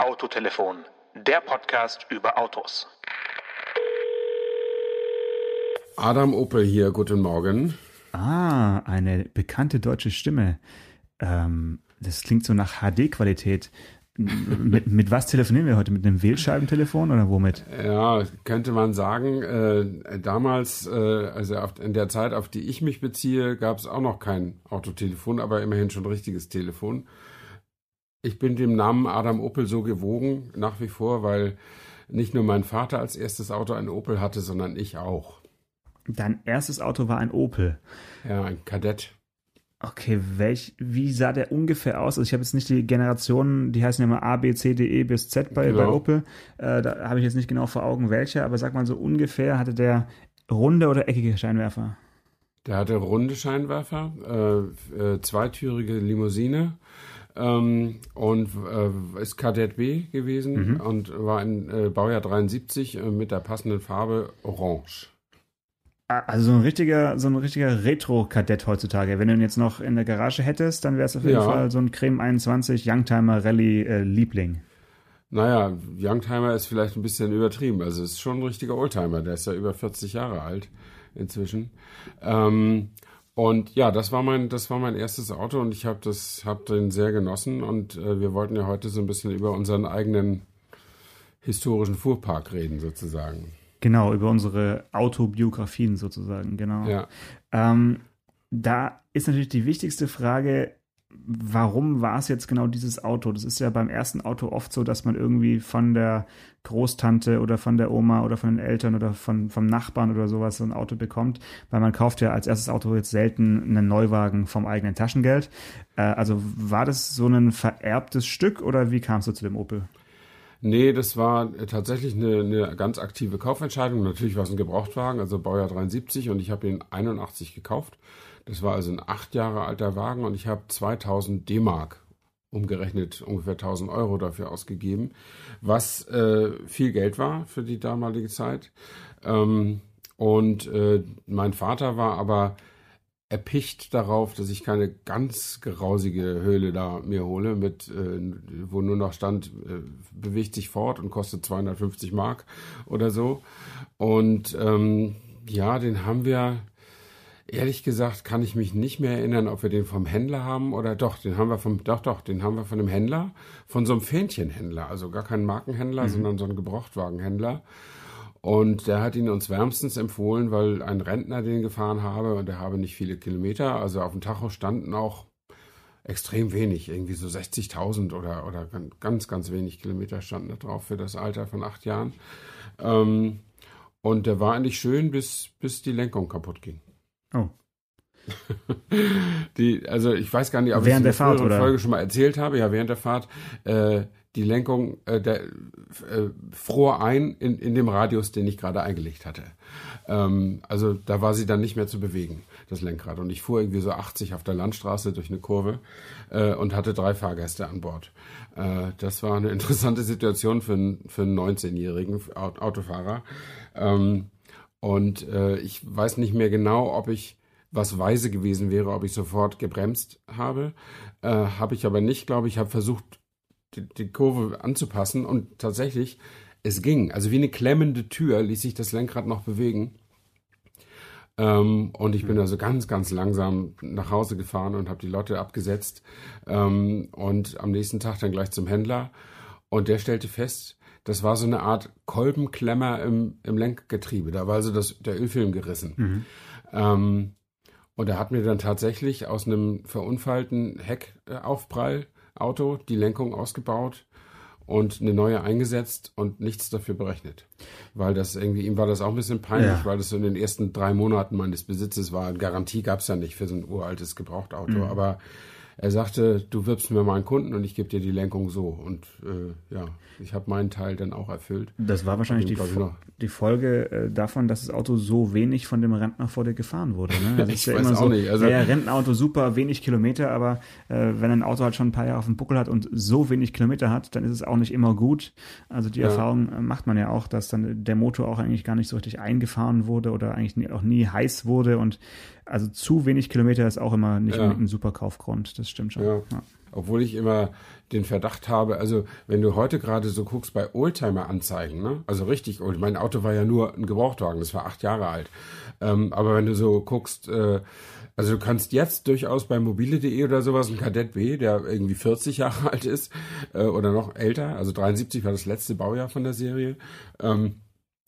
Autotelefon, der Podcast über Autos. Adam Opel hier, guten Morgen. Ah, eine bekannte deutsche Stimme. Ähm, das klingt so nach HD-Qualität. mit, mit was telefonieren wir heute? Mit einem Wählscheibentelefon oder womit? Ja, könnte man sagen. Äh, damals, äh, also auf, in der Zeit, auf die ich mich beziehe, gab es auch noch kein Autotelefon, aber immerhin schon ein richtiges Telefon. Ich bin dem Namen Adam Opel so gewogen, nach wie vor, weil nicht nur mein Vater als erstes Auto ein Opel hatte, sondern ich auch. Dein erstes Auto war ein Opel. Ja, ein Kadett. Okay, welch, wie sah der ungefähr aus? Also ich habe jetzt nicht die Generationen, die heißen ja immer A, B, C, D, E bis Z bei, genau. bei Opel. Äh, da habe ich jetzt nicht genau vor Augen welcher, aber sag mal so ungefähr, hatte der runde oder eckige Scheinwerfer? Der hatte runde Scheinwerfer, äh, äh, zweitürige Limousine ähm, und äh, ist Kadett B gewesen mhm. und war in äh, Baujahr 73 äh, mit der passenden Farbe Orange. Also so ein richtiger, so ein richtiger Retro-Kadett heutzutage. Wenn du ihn jetzt noch in der Garage hättest, dann wäre es auf jeden ja. Fall so ein Creme 21 Youngtimer Rallye äh, Liebling. Naja, Youngtimer ist vielleicht ein bisschen übertrieben. Also es ist schon ein richtiger Oldtimer. Der ist ja über 40 Jahre alt inzwischen. Ähm, und ja, das war mein, das war mein erstes Auto und ich habe das, habe den sehr genossen und äh, wir wollten ja heute so ein bisschen über unseren eigenen historischen Fuhrpark reden sozusagen. Genau, über unsere Autobiografien sozusagen, genau. Ja. Ähm, da ist natürlich die wichtigste Frage, warum war es jetzt genau dieses Auto? Das ist ja beim ersten Auto oft so, dass man irgendwie von der Großtante oder von der Oma oder von den Eltern oder von, vom Nachbarn oder sowas so ein Auto bekommt, weil man kauft ja als erstes Auto jetzt selten einen Neuwagen vom eigenen Taschengeld. Äh, also war das so ein vererbtes Stück oder wie kamst du zu dem Opel? Nee, das war tatsächlich eine, eine ganz aktive Kaufentscheidung. Natürlich war es ein Gebrauchtwagen, also Baujahr 73 und ich habe ihn 81 gekauft. Das war also ein acht Jahre alter Wagen und ich habe 2000 D-Mark umgerechnet ungefähr 1000 Euro dafür ausgegeben, was äh, viel Geld war für die damalige Zeit. Ähm, und äh, mein Vater war aber erpicht darauf, dass ich keine ganz grausige Höhle da mir hole, mit äh, wo nur noch stand, äh, bewegt sich fort und kostet 250 Mark oder so. Und ähm, ja, den haben wir, ehrlich gesagt, kann ich mich nicht mehr erinnern, ob wir den vom Händler haben oder doch, den haben wir vom, doch, doch, den haben wir von einem Händler, von so einem Fähnchenhändler, also gar kein Markenhändler, mhm. sondern so ein Gebrauchtwagenhändler. Und der hat ihn uns wärmstens empfohlen, weil ein Rentner den gefahren habe und der habe nicht viele Kilometer. Also auf dem Tacho standen auch extrem wenig, irgendwie so 60.000 oder, oder ganz, ganz wenig Kilometer standen da drauf für das Alter von acht Jahren. Ähm, und der war eigentlich schön, bis, bis die Lenkung kaputt ging. Oh. die, also ich weiß gar nicht, ob während ich der Fahrt, oder? Folge schon mal erzählt habe. Ja, während der Fahrt. Äh, die Lenkung äh, der, äh, fror ein in, in dem Radius, den ich gerade eingelegt hatte. Ähm, also da war sie dann nicht mehr zu bewegen, das Lenkrad. Und ich fuhr irgendwie so 80 auf der Landstraße durch eine Kurve äh, und hatte drei Fahrgäste an Bord. Äh, das war eine interessante Situation für, einen für einen 19-jährigen Autofahrer. Ähm, und äh, ich weiß nicht mehr genau, ob ich was weise gewesen wäre, ob ich sofort gebremst habe. Äh, habe ich aber nicht, glaube ich, habe versucht, die, die Kurve anzupassen und tatsächlich, es ging. Also wie eine klemmende Tür ließ sich das Lenkrad noch bewegen. Ähm, und ich bin also ganz, ganz langsam nach Hause gefahren und habe die Lotte abgesetzt. Ähm, und am nächsten Tag dann gleich zum Händler. Und der stellte fest, das war so eine Art Kolbenklemmer im, im Lenkgetriebe. Da war also das, der Ölfilm gerissen. Mhm. Ähm, und er hat mir dann tatsächlich aus einem verunfallten Heckaufprall Auto, die Lenkung ausgebaut und eine neue eingesetzt und nichts dafür berechnet. Weil das irgendwie, ihm war das auch ein bisschen peinlich, ja. weil das so in den ersten drei Monaten meines Besitzes war. Garantie gab es ja nicht für so ein uraltes Gebrauchtauto. Mhm. Aber er sagte, du wirbst mir meinen Kunden und ich gebe dir die Lenkung so. Und äh, ja, ich habe meinen Teil dann auch erfüllt. Das war wahrscheinlich die, die, Folge äh, davon, dass das Auto so wenig von dem Rentner vor dir gefahren wurde. Ne? Das ich ist ja weiß immer auch so, nicht. Also, ja, Rentenauto super, wenig Kilometer, aber äh, wenn ein Auto halt schon ein paar Jahre auf dem Buckel hat und so wenig Kilometer hat, dann ist es auch nicht immer gut. Also die ja. Erfahrung äh, macht man ja auch, dass dann der Motor auch eigentlich gar nicht so richtig eingefahren wurde oder eigentlich nie, auch nie heiß wurde und also zu wenig Kilometer ist auch immer nicht ja. ein super Kaufgrund, das stimmt schon. Ja. Ja. Obwohl ich immer den Verdacht habe, also wenn du heute gerade so guckst bei Oldtimer-Anzeigen, ne? also richtig old, mein Auto war ja nur ein Gebrauchtwagen, das war acht Jahre alt, ähm, aber wenn du so guckst, äh, also du kannst jetzt durchaus bei mobile.de oder sowas ein Kadett B, der irgendwie 40 Jahre alt ist äh, oder noch älter, also 73 war das letzte Baujahr von der Serie, ähm,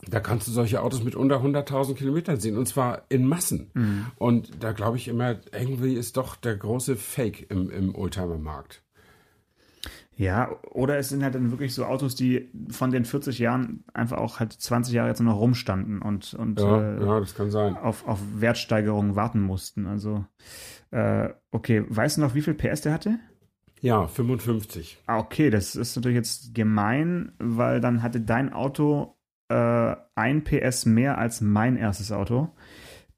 da kannst du solche Autos mit unter 100.000 Kilometern sehen und zwar in Massen. Mhm. Und da glaube ich immer, irgendwie ist doch der große Fake im, im Oldtimer-Markt. Ja, oder es sind halt dann wirklich so Autos, die von den 40 Jahren einfach auch halt 20 Jahre jetzt noch rumstanden und, und ja, äh, ja, das kann sein. Auf, auf Wertsteigerungen warten mussten. Also, äh, okay, weißt du noch, wie viel PS der hatte? Ja, 55. Ah, okay, das ist natürlich jetzt gemein, weil dann hatte dein Auto äh, ein PS mehr als mein erstes Auto.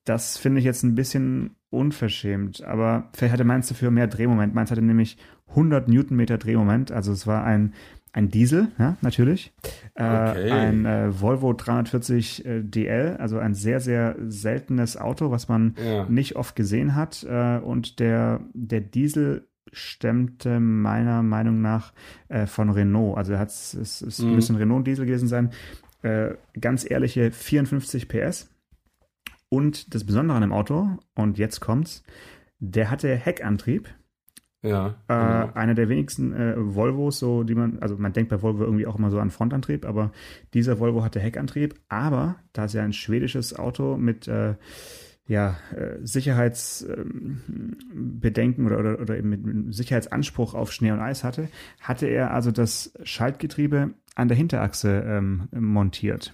Das finde ich jetzt ein bisschen unverschämt, aber vielleicht hatte meins dafür mehr Drehmoment. Meins hatte nämlich 100 Newtonmeter Drehmoment, also es war ein, ein Diesel, ja, natürlich. Äh, okay. Äh, ein äh, Volvo 340 äh, DL, also ein sehr, sehr seltenes Auto, was man ja. nicht oft gesehen hat. Äh, und der, der Diesel stemmte meiner Meinung nach äh, von Renault. Also es, es, es mhm. müssen Renault-Diesel gewesen sein. Äh, ganz ehrliche 54 PS. Und das Besondere an dem Auto, und jetzt kommt's, der hatte Heckantrieb. Ja. Äh, genau. Einer der wenigsten äh, Volvos, so die man, also man denkt bei Volvo irgendwie auch immer so an Frontantrieb, aber dieser Volvo hatte Heckantrieb. Aber da es ja ein schwedisches Auto mit äh, ja, äh, Sicherheitsbedenken ähm, oder, oder, oder eben mit Sicherheitsanspruch auf Schnee und Eis hatte, hatte er also das Schaltgetriebe an der Hinterachse ähm, montiert.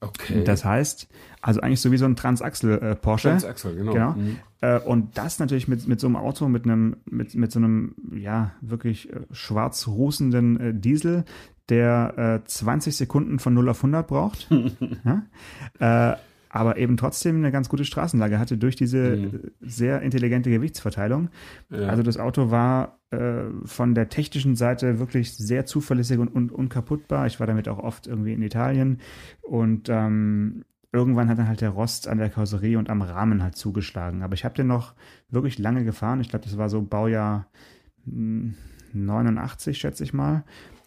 Okay. Das heißt, also eigentlich so wie so ein Transaxel äh, Porsche. Transaxel, genau. genau. Mhm. Äh, und das natürlich mit, mit so einem Auto, mit einem, mit, mit so einem, ja, wirklich äh, schwarz rußenden äh, Diesel, der 20 äh, Sekunden von 0 auf 100 braucht. ja? Aber eben trotzdem eine ganz gute Straßenlage hatte durch diese mhm. sehr intelligente Gewichtsverteilung. Ja. Also das Auto war äh, von der technischen Seite wirklich sehr zuverlässig und, und unkaputtbar. Ich war damit auch oft irgendwie in Italien und ähm, irgendwann hat dann halt der Rost an der Karosserie und am Rahmen halt zugeschlagen. Aber ich habe den noch wirklich lange gefahren. Ich glaube, das war so Baujahr 89, hm, schätze ich mal.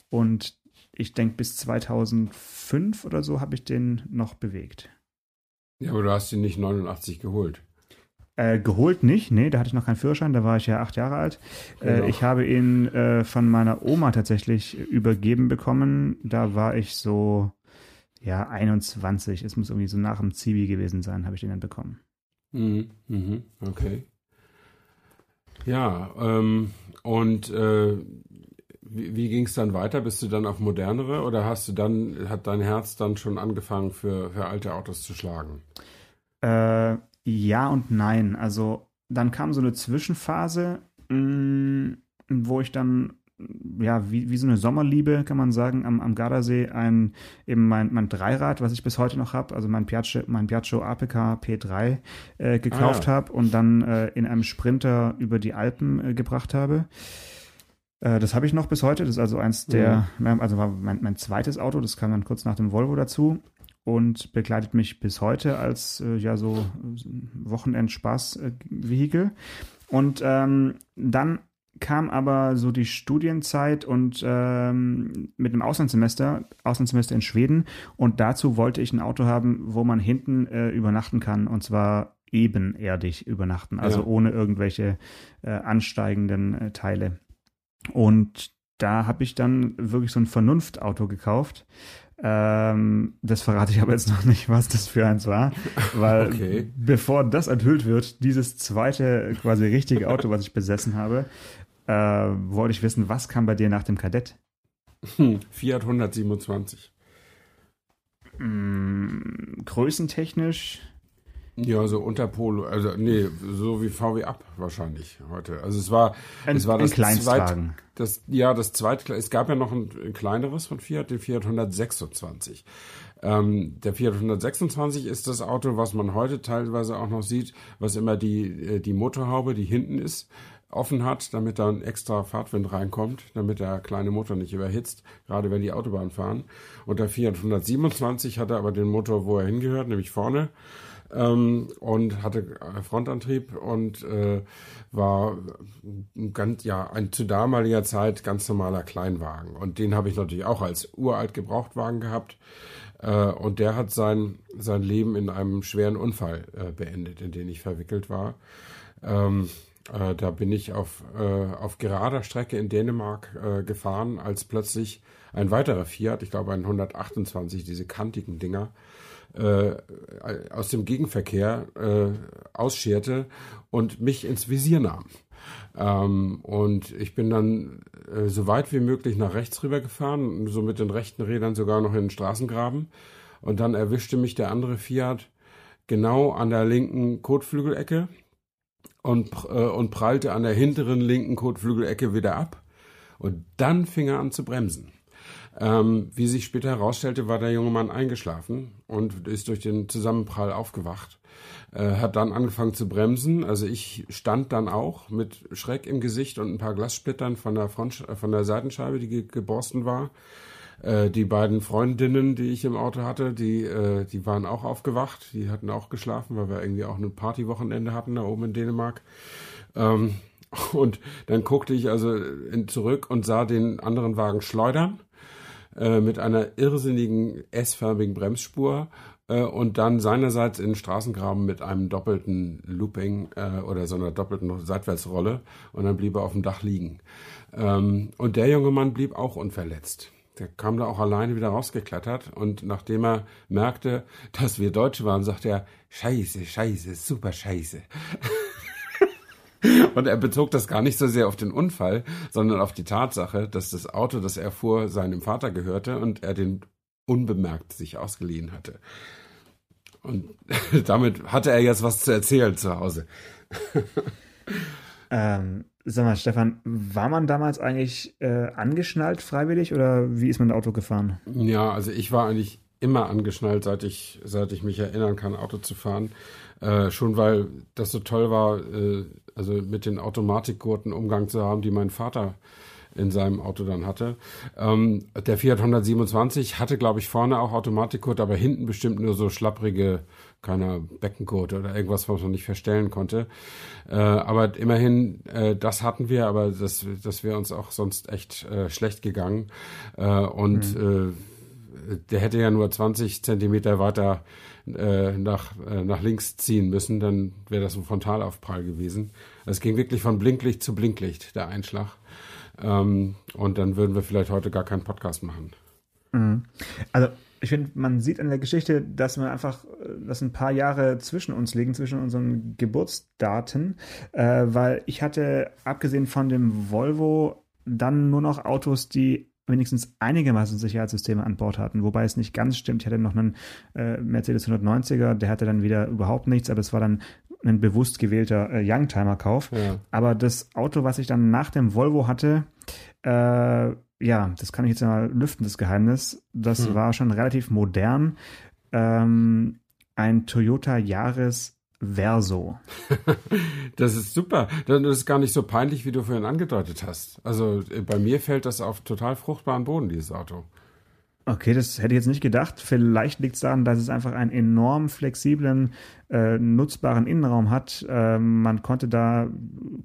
Und ich denke, bis 2005 oder so habe ich den noch bewegt. Ja, aber du hast ihn nicht 89 geholt. Äh, geholt nicht, nee, da hatte ich noch keinen Führerschein, da war ich ja acht Jahre alt. Äh, genau. ich habe ihn äh, von meiner Oma tatsächlich übergeben bekommen. Da war ich so, ja, 21. Es muss irgendwie so nach dem Zivi gewesen sein, habe ich den dann bekommen. Mhm, mhm, okay. Ja, ähm, und äh, wie, wie ging es dann weiter? Bist du dann auf modernere oder hast du dann, hat dein Herz dann schon angefangen für, für alte Autos zu schlagen? Äh, ja und nein. Also dann kam so eine Zwischenphase, mh, mm, wo ich dann ja, wie, wie so eine Sommerliebe, kann man sagen, am, am Gardasee ein, eben mein, mein Dreirad, was ich bis heute noch habe, also mein Piaggio, mein Piaggio APK P3 äh, gekauft ah, ja. habe und dann äh, in einem Sprinter über die Alpen äh, gebracht habe. Äh, das habe ich noch bis heute. Das ist also eins der, mhm. also war mein, mein, zweites Auto. Das kam dann kurz nach dem Volvo dazu und begleitet mich bis heute als äh, ja so Wochenend-Spaß-Vehikel. Und ähm, dann kam aber so die Studienzeit und ähm, mit einem Auslandssemester, Auslandssemester in Schweden. Und dazu wollte ich ein Auto haben, wo man hinten äh, übernachten kann. Und zwar ebenerdig übernachten, also ja. ohne irgendwelche äh, ansteigenden äh, Teile. Und da habe ich dann wirklich so ein Vernunftauto gekauft. Ähm, das verrate ich aber jetzt noch nicht, was das für eins war, weil okay. bevor das enthüllt wird, dieses zweite quasi richtige Auto, was ich besessen habe, äh, wollte ich wissen, was kam bei dir nach dem Kadett? Hm, Fiat 127. Hm, größentechnisch ja, so Unterpolo, also nee, so wie VW Up wahrscheinlich heute. Also es war, ein, es war das zweit, das ja das zweite, es gab ja noch ein, ein, kleineres von Fiat, den Fiat 126. Ähm, der Fiat 126 ist das Auto, was man heute teilweise auch noch sieht, was immer die äh, die Motorhaube, die hinten ist, offen hat, damit da ein extra Fahrtwind reinkommt, damit der kleine Motor nicht überhitzt, gerade wenn die Autobahn fahren. Und der Fiat 127 hatte aber den Motor, wo er hingehört, nämlich vorne ähm, und hatte Frontantrieb und äh, war ganz, ja, ein zu damaliger Zeit ganz normaler Kleinwagen. Und den habe ich natürlich auch als uralt Gebrauchtwagen gehabt. Äh, und der hat sein, sein Leben in einem schweren Unfall äh, beendet, in den ich verwickelt war. Ähm, äh, da bin ich auf, äh, auf gerader Strecke in Dänemark äh, gefahren, als plötzlich ein weiterer Fiat, ich glaube ein 128, diese kantigen Dinger, äh, aus dem Gegenverkehr äh, ausscherte und mich ins Visier nahm. Ähm, und ich bin dann äh, so weit wie möglich nach rechts rüber gefahren, so mit den rechten Rädern sogar noch in den Straßengraben. Und dann erwischte mich der andere Fiat genau an der linken Kotflügelecke und, äh, und prallte an der hinteren linken Kotflügelecke wieder ab. Und dann fing er an zu bremsen. Ähm, wie sich später herausstellte, war der junge Mann eingeschlafen und ist durch den Zusammenprall aufgewacht. Äh, hat dann angefangen zu bremsen. Also ich stand dann auch mit Schreck im Gesicht und ein paar Glassplittern von der, Front, von der Seitenscheibe, die ge geborsten war. Äh, die beiden Freundinnen, die ich im Auto hatte, die, äh, die waren auch aufgewacht. Die hatten auch geschlafen, weil wir irgendwie auch ein Partywochenende hatten da oben in Dänemark. Ähm, und dann guckte ich also in, zurück und sah den anderen Wagen schleudern äh, mit einer irrsinnigen S-förmigen Bremsspur äh, und dann seinerseits in Straßengraben mit einem doppelten Looping äh, oder so einer doppelten Seitwärtsrolle und dann blieb er auf dem Dach liegen. Ähm, und der junge Mann blieb auch unverletzt. Der kam da auch alleine wieder rausgeklettert und nachdem er merkte, dass wir Deutsche waren, sagte er, Scheiße, Scheiße, super Scheiße. Und er bezog das gar nicht so sehr auf den Unfall, sondern auf die Tatsache, dass das Auto, das er fuhr, seinem Vater gehörte und er den unbemerkt sich ausgeliehen hatte. Und damit hatte er jetzt was zu erzählen zu Hause. ähm, sag mal, Stefan, war man damals eigentlich äh, angeschnallt freiwillig oder wie ist man Auto gefahren? Ja, also ich war eigentlich immer angeschnallt, seit ich, seit ich mich erinnern kann, Auto zu fahren. Äh, schon weil das so toll war, äh, also mit den Automatikgurten Umgang zu haben, die mein Vater in seinem Auto dann hatte. Ähm, der Fiat 127 hatte, glaube ich, vorne auch Automatikgurt, aber hinten bestimmt nur so schlapprige, keine Beckengurte oder irgendwas, was man nicht verstellen konnte. Äh, aber immerhin, äh, das hatten wir, aber das, das wäre uns auch sonst echt äh, schlecht gegangen. Äh, und mhm. Äh, der hätte ja nur 20 Zentimeter weiter äh, nach, nach links ziehen müssen, dann wäre das ein Frontalaufprall gewesen. Es ging wirklich von Blinklicht zu Blinklicht, der Einschlag. Ähm, und dann würden wir vielleicht heute gar keinen Podcast machen. Mhm. Also ich finde, man sieht an der Geschichte, dass man einfach, dass ein paar Jahre zwischen uns liegen, zwischen unseren Geburtsdaten, äh, weil ich hatte, abgesehen von dem Volvo, dann nur noch Autos, die wenigstens einigermaßen Sicherheitssysteme an Bord hatten, wobei es nicht ganz stimmt. Ich hatte noch einen äh, Mercedes 190er, der hatte dann wieder überhaupt nichts, aber es war dann ein bewusst gewählter äh, Youngtimer-Kauf. Ja. Aber das Auto, was ich dann nach dem Volvo hatte, äh, ja, das kann ich jetzt mal lüften, das Geheimnis. Das hm. war schon relativ modern. Ähm, ein Toyota Yaris Verso. das ist super. Das ist gar nicht so peinlich, wie du vorhin angedeutet hast. Also äh, bei mir fällt das auf total fruchtbaren Boden, dieses Auto. Okay, das hätte ich jetzt nicht gedacht. Vielleicht liegt es daran, dass es einfach einen enorm flexiblen, äh, nutzbaren Innenraum hat. Äh, man konnte da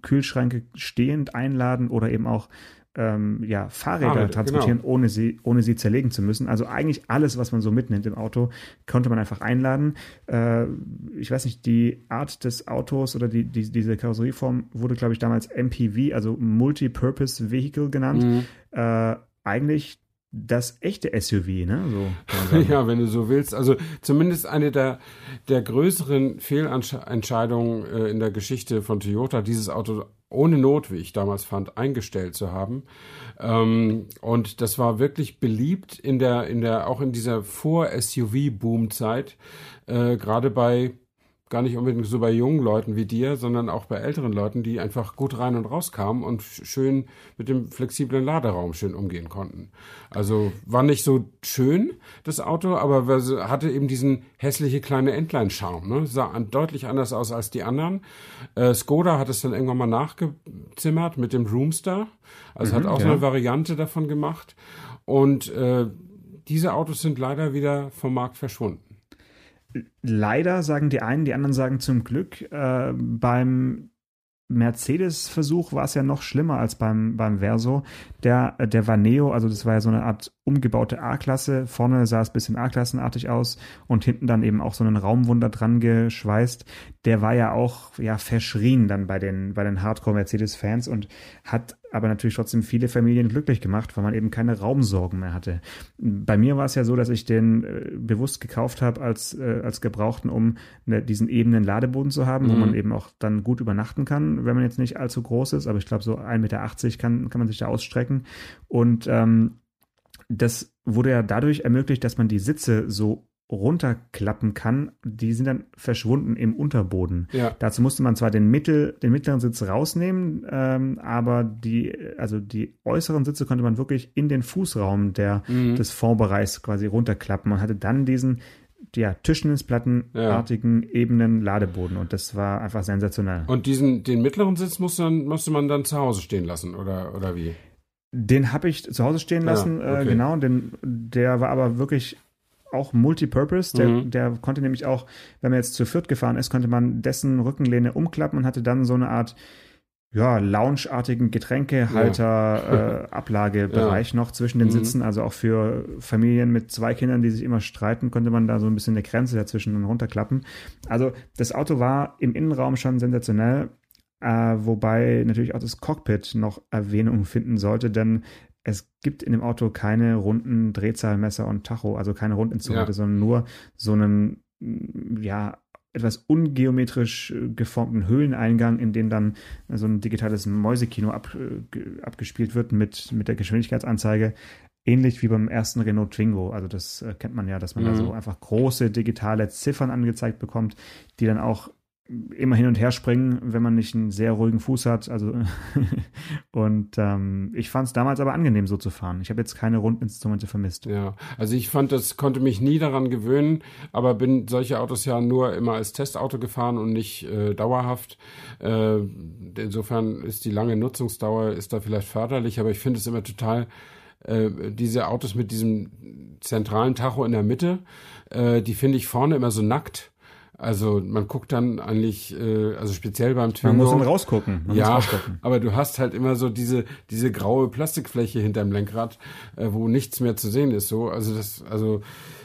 Kühlschränke stehend einladen oder eben auch ähm, ja, Fahrräder Fahrräder, transportieren, genau. ohne, sie, ohne sie zerlegen zu müssen. Also eigentlich alles, was man so mitnimmt im Auto, konnte man einfach einladen. Äh, ich weiß nicht, die Art des Autos oder die, die, diese Karosserieform wurde, glaube ich, damals MPV, also Multi-Purpose Vehicle genannt. Mhm. Äh, eigentlich das echte SUV, ne? So, ja, wenn du so willst. Also zumindest eine der, der größeren Fehlentscheidungen äh, in der Geschichte von Toyota, dieses Auto ohne Not, wie ich damals fand, eingestellt zu haben. Ähm, und das war wirklich beliebt in der, in der, auch in dieser Vor-SUV-Boom-Zeit, äh, gerade bei gar nicht unbedingt so bei jungen Leuten wie dir, sondern auch bei älteren Leuten, die einfach gut rein und raus kamen und schön mit dem flexiblen Laderaum schön umgehen konnten. Also war nicht so schön, das Auto, aber hatte eben diesen hässliche kleine Entlein-Charme. Ne? Sah deutlich anders aus als die anderen. Äh, Skoda hat es dann irgendwann mal nachgezimmert mit dem Roomster. Also mhm, hat auch ja. so eine Variante davon gemacht. Und äh, diese Autos sind leider wieder vom Markt verschwunden. Leider sagen die einen, die anderen sagen zum Glück. Äh, beim Mercedes-Versuch war es ja noch schlimmer als beim, beim Verso. Der, der war Neo, also das war ja so eine Art umgebaute A-Klasse. Vorne sah es ein bisschen A-Klassenartig aus und hinten dann eben auch so einen Raumwunder dran geschweißt. Der war ja auch ja verschrien dann bei den, bei den Hardcore-Mercedes-Fans und hat aber natürlich trotzdem viele Familien glücklich gemacht, weil man eben keine Raumsorgen mehr hatte. Bei mir war es ja so, dass ich den äh, bewusst gekauft habe als, äh, als Gebrauchten, um ne, diesen ebenen Ladeboden zu haben, mhm. wo man eben auch dann gut übernachten kann, wenn man jetzt nicht allzu groß ist. Aber ich glaube, so 1,80 Meter kann, kann man sich da ausstrecken. Und ähm, das wurde ja dadurch ermöglicht, dass man die Sitze so runterklappen kann, die sind dann verschwunden im Unterboden. Ja. Dazu musste man zwar den, Mittel, den mittleren Sitz rausnehmen, ähm, aber die, also die äußeren Sitze konnte man wirklich in den Fußraum der, mhm. des Fondbereichs quasi runterklappen. Man hatte dann diesen ja, Tischtennisplattenartigen ja. ebenen Ladeboden und das war einfach sensationell. Und diesen, den mittleren Sitz musste, dann, musste man dann zu Hause stehen lassen, oder, oder wie? Den habe ich zu Hause stehen lassen, ja, okay. äh, genau. Den, der war aber wirklich auch Multipurpose. Der, mhm. der konnte nämlich auch, wenn man jetzt zu viert gefahren ist, konnte man dessen Rückenlehne umklappen und hatte dann so eine Art ja, loungeartigen Getränkehalter, ja. äh, Ablagebereich ja. noch zwischen den mhm. Sitzen. Also auch für Familien mit zwei Kindern, die sich immer streiten, konnte man da so ein bisschen eine Grenze dazwischen und runterklappen. Also das Auto war im Innenraum schon sensationell. Äh, wobei natürlich auch das Cockpit noch Erwähnung finden sollte, denn es gibt in dem Auto keine runden Drehzahlmesser und Tacho, also keine Rundinstrumente, ja. sondern nur so einen, ja, etwas ungeometrisch geformten Höhleneingang, in dem dann so ein digitales Mäusekino ab, abgespielt wird mit, mit der Geschwindigkeitsanzeige. Ähnlich wie beim ersten Renault Twingo. Also das äh, kennt man ja, dass man mhm. da so einfach große digitale Ziffern angezeigt bekommt, die dann auch immer hin und her springen, wenn man nicht einen sehr ruhigen Fuß hat. Also und ähm, ich fand es damals aber angenehm, so zu fahren. Ich habe jetzt keine Rundinstrumente vermisst. Ja, also ich fand, das konnte mich nie daran gewöhnen, aber bin solche Autos ja nur immer als Testauto gefahren und nicht äh, dauerhaft. Äh, insofern ist die lange Nutzungsdauer ist da vielleicht förderlich, aber ich finde es immer total äh, diese Autos mit diesem zentralen Tacho in der Mitte, äh, die finde ich vorne immer so nackt. Also man guckt dann eigentlich, äh, also speziell beim Twingo. Man muss dann rausgucken. Man ja, rausgucken. aber du hast halt immer so diese diese graue Plastikfläche hinterm Lenkrad, äh, wo nichts mehr zu sehen ist. So, also das, also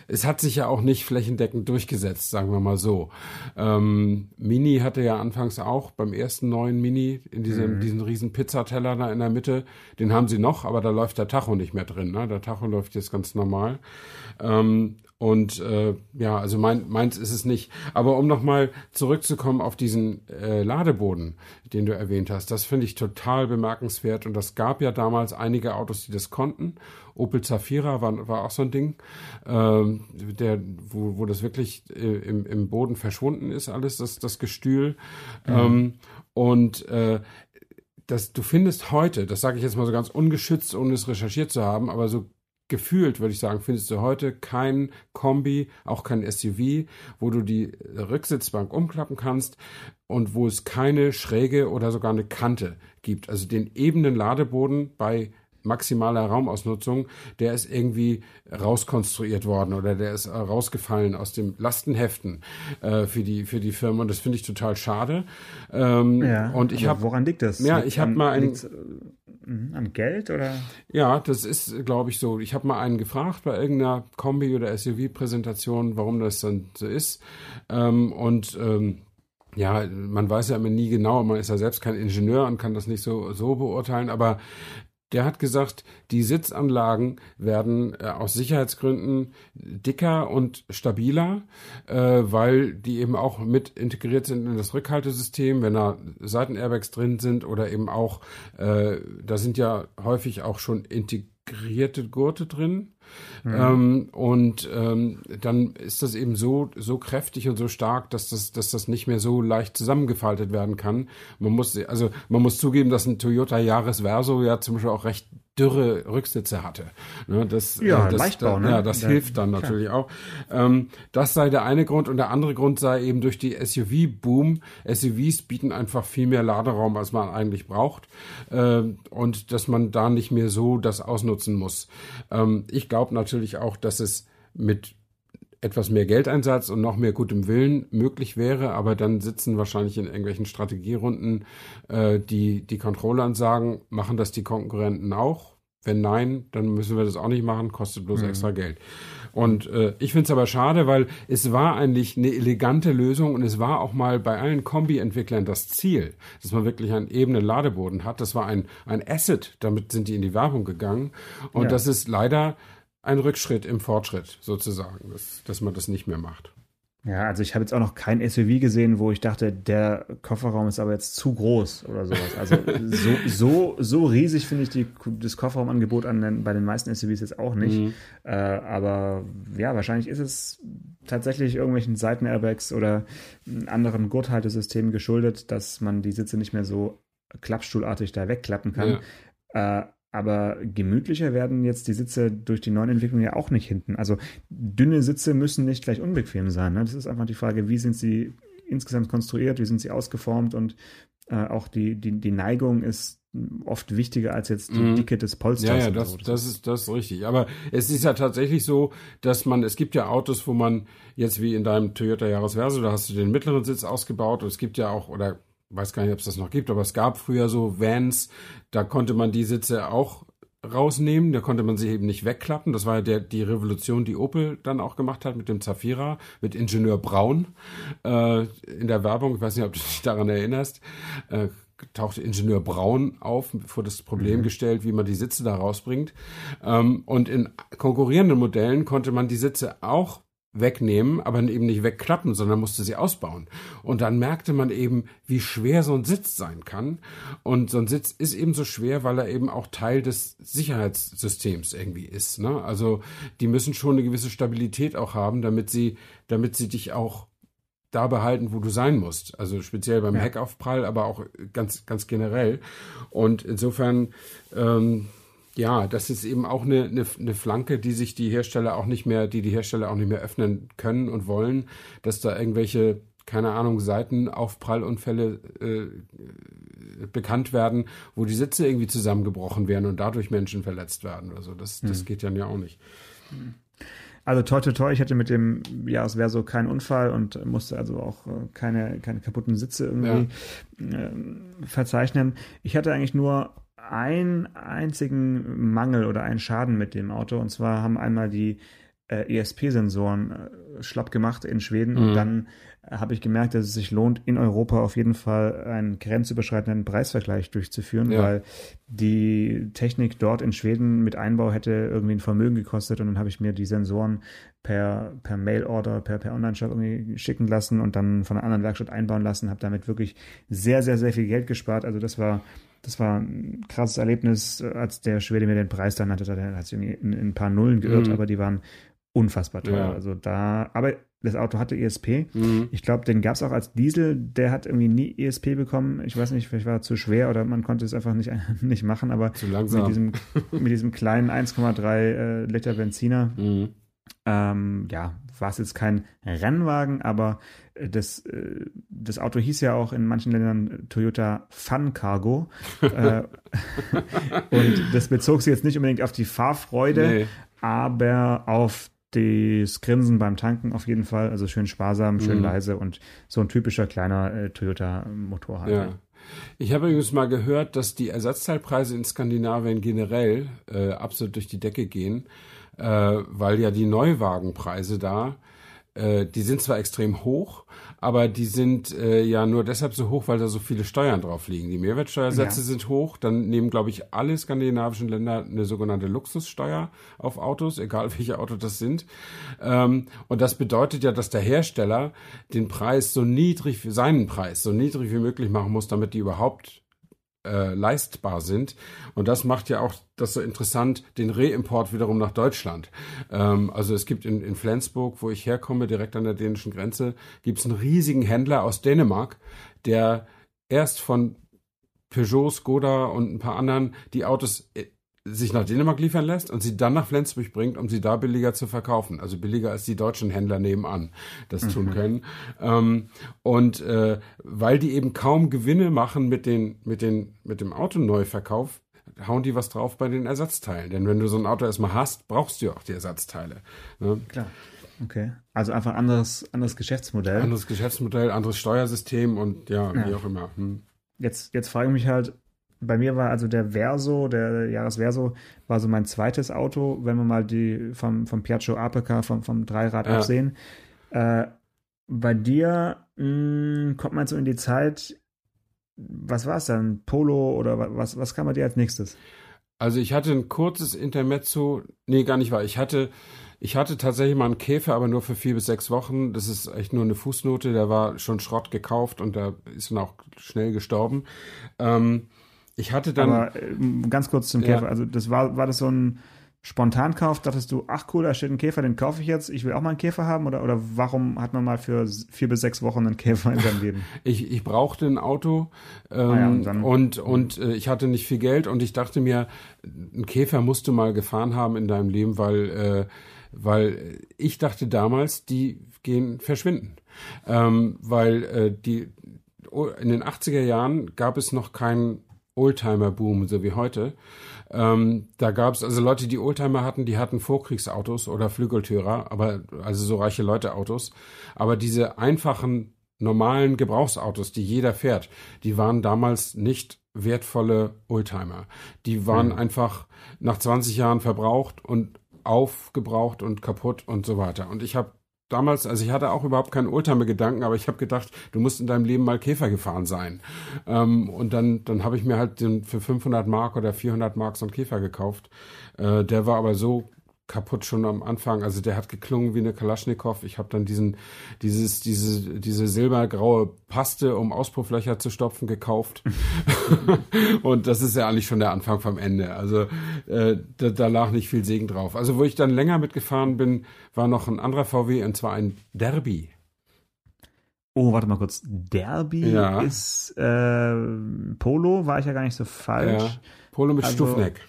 es hat sich ja auch nicht flächendeckend durchgesetzt, sagen wir mal so. Ähm, Mini hatte ja anfangs auch beim ersten neuen Mini in diesem mhm. diesen riesen Pizzateller da in der Mitte, den haben sie noch, aber da läuft der Tacho nicht mehr drin. Ne? Der Tacho läuft jetzt ganz normal. Ähm, und äh, ja, also mein, meins ist es nicht. Aber um nochmal zurückzukommen auf diesen äh, Ladeboden, den du erwähnt hast, das finde ich total bemerkenswert. Und das gab ja damals einige Autos, die das konnten. Opel Zafira war, war auch so ein Ding, ähm, der, wo, wo das wirklich äh, im, im Boden verschwunden ist, alles, das, das Gestühl. Mhm. Ähm, und äh, das, du findest heute, das sage ich jetzt mal so ganz ungeschützt, ohne es recherchiert zu haben, aber so gefühlt, würde ich sagen, findest du heute kein Kombi, auch kein SUV, wo du die Rücksitzbank umklappen kannst und wo es keine Schräge oder sogar eine Kante gibt. Also den ebenen Ladeboden bei maximaler Raumausnutzung, der ist irgendwie rauskonstruiert worden oder der ist rausgefallen aus dem Lastenheften äh, für die für die Firma und das finde ich total schade. Ähm, ja, und ich habe woran liegt das? Ja, ich habe mal ein. An Geld oder? Ja, das ist, glaube ich, so. Ich habe mal einen gefragt bei irgendeiner Kombi- oder SUV-Präsentation, warum das dann so ist. Ähm, und ähm, ja, man weiß ja immer nie genau, man ist ja selbst kein Ingenieur und kann das nicht so, so beurteilen, aber der hat gesagt, die Sitzanlagen werden äh, aus Sicherheitsgründen dicker und stabiler, äh, weil die eben auch mit integriert sind in das Rückhaltesystem, wenn da Seitenairbags drin sind oder eben auch, äh, da sind ja häufig auch schon integrierte Gurte drin. Mhm. Ähm, und ähm, dann ist das eben so, so kräftig und so stark, dass das, dass das nicht mehr so leicht zusammengefaltet werden kann. Man muss, also man muss zugeben, dass ein Toyota Yaris Verso ja zum Beispiel auch recht dürre Rücksitze hatte. Ne, das, ja, äh, das, Leichtbau, ne? Ja, das ja, hilft dann natürlich klar. auch. Ähm, das sei der eine Grund und der andere Grund sei eben durch die SUV-Boom. SUVs bieten einfach viel mehr Laderaum, als man eigentlich braucht äh, und dass man da nicht mehr so das ausnutzen muss. Ähm, ich glaube natürlich auch, dass es mit etwas mehr Geldeinsatz und noch mehr gutem Willen möglich wäre, aber dann sitzen wahrscheinlich in irgendwelchen Strategierunden äh, die, die Controller und sagen, machen das die Konkurrenten auch? Wenn nein, dann müssen wir das auch nicht machen, kostet bloß mhm. extra Geld. Und äh, ich finde es aber schade, weil es war eigentlich eine elegante Lösung und es war auch mal bei allen Kombi-Entwicklern das Ziel, dass man wirklich einen ebenen Ladeboden hat. Das war ein, ein Asset, damit sind die in die Werbung gegangen. Und ja. das ist leider ein Rückschritt im Fortschritt sozusagen, dass, dass man das nicht mehr macht. Ja, also ich habe jetzt auch noch kein SUV gesehen, wo ich dachte, der Kofferraum ist aber jetzt zu groß oder sowas. Also so, so, so riesig finde ich die, das Kofferraumangebot an den, bei den meisten SUVs jetzt auch nicht. Mhm. Äh, aber ja, wahrscheinlich ist es tatsächlich irgendwelchen Seitenairbags oder anderen Gurthaltesystemen geschuldet, dass man die Sitze nicht mehr so klappstuhlartig da wegklappen kann. Ja. Äh, aber gemütlicher werden jetzt die Sitze durch die neuen Entwicklungen ja auch nicht hinten. Also dünne Sitze müssen nicht gleich unbequem sein. Ne? Das ist einfach die Frage, wie sind sie insgesamt konstruiert, wie sind sie ausgeformt und äh, auch die, die, die Neigung ist oft wichtiger als jetzt die mhm. Dicke des Polsters. Ja, ja, das, so. das, ist, das ist richtig. Aber es ist ja tatsächlich so, dass man, es gibt ja Autos, wo man jetzt wie in deinem Toyota Yaris Verso, da hast du den mittleren Sitz ausgebaut und es gibt ja auch, oder weiß gar nicht, ob es das noch gibt, aber es gab früher so Vans, da konnte man die Sitze auch rausnehmen, da konnte man sie eben nicht wegklappen. Das war ja der, die Revolution, die Opel dann auch gemacht hat mit dem Zafira, mit Ingenieur Braun äh, in der Werbung. Ich weiß nicht, ob du dich daran erinnerst. Äh, tauchte Ingenieur Braun auf, vor das Problem mhm. gestellt, wie man die Sitze da rausbringt. Ähm, und in konkurrierenden Modellen konnte man die Sitze auch wegnehmen, aber eben nicht wegklappen, sondern musste sie ausbauen. Und dann merkte man eben, wie schwer so ein Sitz sein kann. Und so ein Sitz ist eben so schwer, weil er eben auch Teil des Sicherheitssystems irgendwie ist. Ne? Also die müssen schon eine gewisse Stabilität auch haben, damit sie, damit sie dich auch da behalten, wo du sein musst. Also speziell beim ja. Heckaufprall, aber auch ganz, ganz generell. Und insofern ähm, ja, das ist eben auch eine, eine, eine Flanke, die sich die Hersteller auch nicht mehr, die die Hersteller auch nicht mehr öffnen können und wollen, dass da irgendwelche keine Ahnung, Seitenaufprallunfälle äh, bekannt werden, wo die Sitze irgendwie zusammengebrochen werden und dadurch Menschen verletzt werden. Also das, das hm. geht dann ja auch nicht. Also toi toi toi, ich hatte mit dem Jahresverso keinen Unfall und musste also auch äh, keine, keine kaputten Sitze irgendwie ja. äh, verzeichnen. Ich hatte eigentlich nur einen einzigen Mangel oder einen Schaden mit dem Auto. Und zwar haben einmal die äh, ESP-Sensoren äh, schlapp gemacht in Schweden mhm. und dann äh, habe ich gemerkt, dass es sich lohnt, in Europa auf jeden Fall einen grenzüberschreitenden Preisvergleich durchzuführen, ja. weil die Technik dort in Schweden mit Einbau hätte irgendwie ein Vermögen gekostet und dann habe ich mir die Sensoren per, per Mail-Order, per, per Online-Shop irgendwie schicken lassen und dann von einer anderen Werkstatt einbauen lassen, habe damit wirklich sehr, sehr, sehr viel Geld gespart. Also das war das war ein krasses Erlebnis, als der Schwede mir den Preis dann hatte. Da hat sich in, in, ein paar Nullen geirrt, mhm. aber die waren unfassbar teuer. Ja. Also da, aber das Auto hatte ESP. Mhm. Ich glaube, den gab es auch als Diesel. Der hat irgendwie nie ESP bekommen. Ich weiß nicht, vielleicht war er zu schwer oder man konnte es einfach nicht, nicht machen. Aber zu langsam. Mit, diesem, mit diesem kleinen 1,3 äh, Liter Benziner, mhm. ähm, ja, war es jetzt kein Rennwagen, aber das, äh, das Auto hieß ja auch in manchen Ländern Toyota Fun Cargo. Äh, und das bezog sich jetzt nicht unbedingt auf die Fahrfreude, nee. aber auf das Grinsen beim Tanken auf jeden Fall. Also schön sparsam, schön mhm. leise und so ein typischer kleiner äh, Toyota-Motor halt. Ja. Ich habe übrigens mal gehört, dass die Ersatzteilpreise in Skandinavien generell äh, absolut durch die Decke gehen, äh, weil ja die Neuwagenpreise da äh, die sind zwar extrem hoch, aber die sind äh, ja nur deshalb so hoch, weil da so viele Steuern drauf liegen. Die Mehrwertsteuersätze ja. sind hoch, dann nehmen, glaube ich, alle skandinavischen Länder eine sogenannte Luxussteuer auf Autos, egal welche Autos das sind. Ähm, und das bedeutet ja, dass der Hersteller den Preis so niedrig, seinen Preis so niedrig wie möglich machen muss, damit die überhaupt äh, leistbar sind. Und das macht ja auch das so interessant, den Reimport wiederum nach Deutschland. Ähm, also es gibt in, in Flensburg, wo ich herkomme, direkt an der dänischen Grenze, gibt es einen riesigen Händler aus Dänemark, der erst von Peugeot, Skoda und ein paar anderen die Autos äh, sich nach Dänemark liefern lässt und sie dann nach Flensburg bringt, um sie da billiger zu verkaufen. Also billiger als die deutschen Händler nebenan das mhm. tun können. Ähm, und äh, weil die eben kaum Gewinne machen mit, den, mit, den, mit dem Autoneuverkauf, hauen die was drauf bei den Ersatzteilen. Denn wenn du so ein Auto erstmal hast, brauchst du ja auch die Ersatzteile. Ne? Klar. Okay. Also einfach anderes, anderes Geschäftsmodell. Anderes Geschäftsmodell, anderes Steuersystem und ja, Ja. wie auch immer. Hm. Jetzt, jetzt frage ich mich halt, bei mir war also der Verso, der Jahresverso, war so mein zweites Auto, wenn wir mal die vom, vom Piaggio Apica, vom, vom Dreirad Ja. absehen. Äh, bei dir mh, kommt man so in die Zeit, was war es dann? Polo oder wa- was, was kam bei dir als nächstes? Also ich hatte ein kurzes Intermezzo, nee, gar nicht wahr. Ich hatte, ich hatte tatsächlich mal einen Käfer, aber nur für vier bis sechs Wochen. Das ist echt nur eine Fußnote. Der war schon Schrott gekauft und da ist dann auch schnell gestorben. Ähm, ich hatte dann, Aber äh, ganz kurz zum Ja. Käfer. Also das war, war das so ein Spontankauf? Dachtest du, ach cool, da steht ein Käfer, den kaufe ich jetzt. Ich will auch mal einen Käfer haben. Oder, oder warum hat man mal für vier bis sechs Wochen einen Käfer in seinem Leben? ich, ich brauchte ein Auto ähm, Ah ja, und und, und äh, ich hatte nicht viel Geld und ich dachte mir, ein Käfer musst du mal gefahren haben in deinem Leben, weil, äh, weil ich dachte damals, die gehen verschwinden. Ähm, weil äh, die in den 80er Jahren gab es noch keinen Oldtimer-Boom, so wie heute. Ähm, da gab es also Leute, die Oldtimer hatten, die hatten Vorkriegsautos oder Flügeltürer, aber also so reiche Leute Autos. Aber diese einfachen normalen Gebrauchsautos, die jeder fährt, die waren damals nicht wertvolle Oldtimer. Die waren einfach nach 20 Jahren verbraucht und aufgebraucht und kaputt und so weiter. Und ich habe damals, also ich hatte auch überhaupt keinen Oldtimer-Gedanken, aber ich habe gedacht, du musst in deinem Leben mal Käfer gefahren sein. Ähm, und dann, dann habe ich mir halt den, für 500 Mark oder 400 Mark so einen Käfer gekauft. Äh, der war aber so kaputt schon am Anfang. Also der hat geklungen wie eine Kalaschnikow. Ich habe dann diesen, dieses, diese, diese silbergraue Paste, um Auspufflöcher zu stopfen, gekauft. und das ist ja eigentlich schon der Anfang vom Ende. Also äh, da, da lag nicht viel Segen drauf. Also wo ich dann länger mitgefahren bin, war noch ein anderer VW und zwar ein Derby. Oh, warte mal kurz. Derby Ja. ist äh, Polo, war ich ja gar nicht so falsch. Ja, Polo mit Also- Stufneck.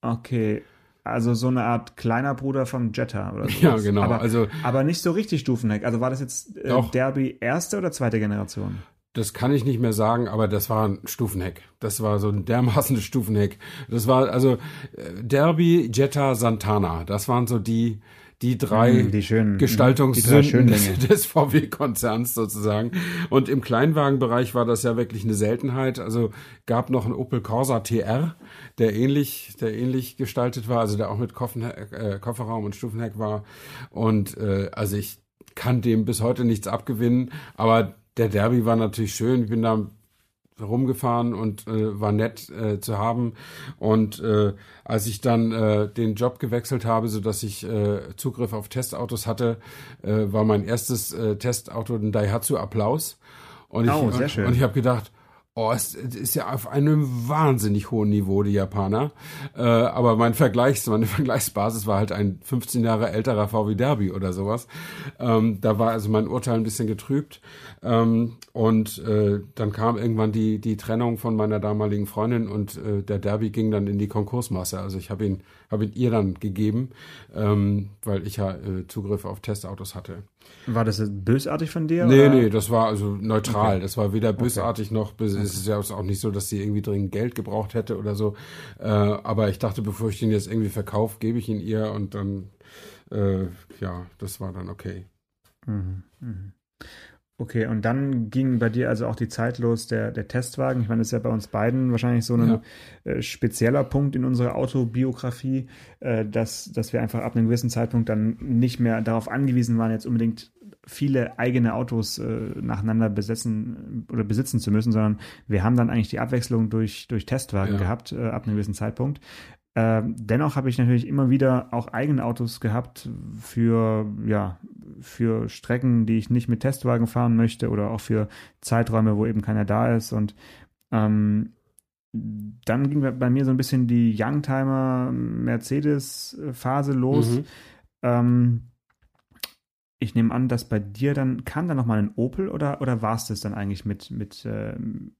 Okay. Also so eine Art kleiner Bruder vom Jetta oder so. Ja, genau. Aber, also aber nicht so richtig Stufenheck. Also war das jetzt äh, Doch. Derby erste oder zweite Generation? Das kann ich nicht mehr sagen, aber das war ein Stufenheck. Das war so ein dermaßen Stufenheck. Das war also äh, Derby, Jetta, Santana. Das waren so die die drei Mm, die schönen- die drei Gestaltungssünden Schönlinge. des, VW-Konzerns sozusagen. Und im Kleinwagenbereich war das ja wirklich eine Seltenheit. Also gab noch einen Opel Corsa TR, der ähnlich, der ähnlich gestaltet war, also der auch mit Koffenheck, äh, Kofferraum und Stufenheck war. Und äh, also ich kann dem bis heute nichts abgewinnen, aber der Derby war natürlich schön. Ich bin da rumgefahren und äh, war nett äh, zu haben. Und äh, als ich dann äh, den Job gewechselt habe, so dass ich äh, Zugriff auf Testautos hatte, äh, war mein erstes äh, Testauto ein Daihatsu Applaus. Und ich, Oh, und. Und ich habe gedacht, oh, es, ist ja auf einem wahnsinnig hohen Niveau, die Japaner. Äh, aber mein Vergleichs, meine Vergleichsbasis war halt ein 15 Jahre älterer VW Derby oder sowas. Ähm, da war also mein Urteil ein bisschen getrübt. Ähm, und äh, dann kam irgendwann die, die Trennung von meiner damaligen Freundin und äh, der Derby ging dann in die Konkursmasse. Also ich habe ihn, habe ihn ihr dann gegeben, ähm, weil ich ja äh, Zugriff auf Testautos hatte. War das bösartig von dir? Nee, oder? nee, das war also neutral. Das war weder bösartig noch, es ist ja auch nicht so, dass sie irgendwie dringend Geld gebraucht hätte oder so. Äh, aber ich dachte, bevor ich den jetzt irgendwie verkaufe, gebe ich ihn ihr und dann, äh, ja, das war dann okay. Mhm, mhm. Okay, und dann ging bei dir also auch die Zeit los, der, der Testwagen. Ich meine, das ist ja bei uns beiden wahrscheinlich so ein äh, spezieller Punkt in unserer Autobiografie, äh, dass, dass wir einfach ab einem gewissen Zeitpunkt dann nicht mehr darauf angewiesen waren, jetzt unbedingt viele eigene Autos äh, nacheinander besetzen oder besitzen zu müssen, sondern wir haben dann eigentlich die Abwechslung durch, durch Testwagen Ja. gehabt, äh, ab einem gewissen Zeitpunkt. Ähm, dennoch habe ich natürlich immer wieder auch eigene Autos gehabt für, ja, für Strecken, die ich nicht mit Testwagen fahren möchte oder auch für Zeiträume, wo eben keiner da ist. Und ähm, dann ging bei mir so ein bisschen die Youngtimer Mercedes-Phase los. Mhm. Ähm, ich nehme an, dass bei dir dann kam dann noch mal ein Opel oder oder war es das dann eigentlich mit mit äh,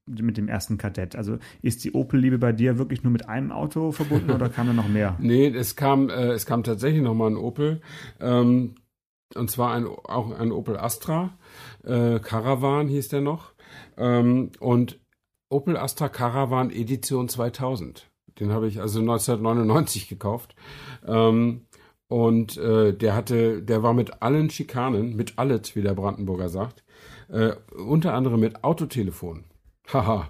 mit dem ersten Kadett? Also ist die Opel-Liebe bei dir wirklich nur mit einem Auto verbunden oder kam da noch mehr? Nee, es kam, äh, es kam tatsächlich nochmal ein Opel. Ähm, und zwar ein, auch ein Opel Astra. Äh, Caravan hieß der noch. Ähm, und Opel Astra Caravan Edition 2000. Den habe ich also 1999 gekauft. Ähm, Und äh, der hatte, der war mit allen Schikanen, mit alles, wie der Brandenburger sagt, äh, unter anderem mit Autotelefon. Haha.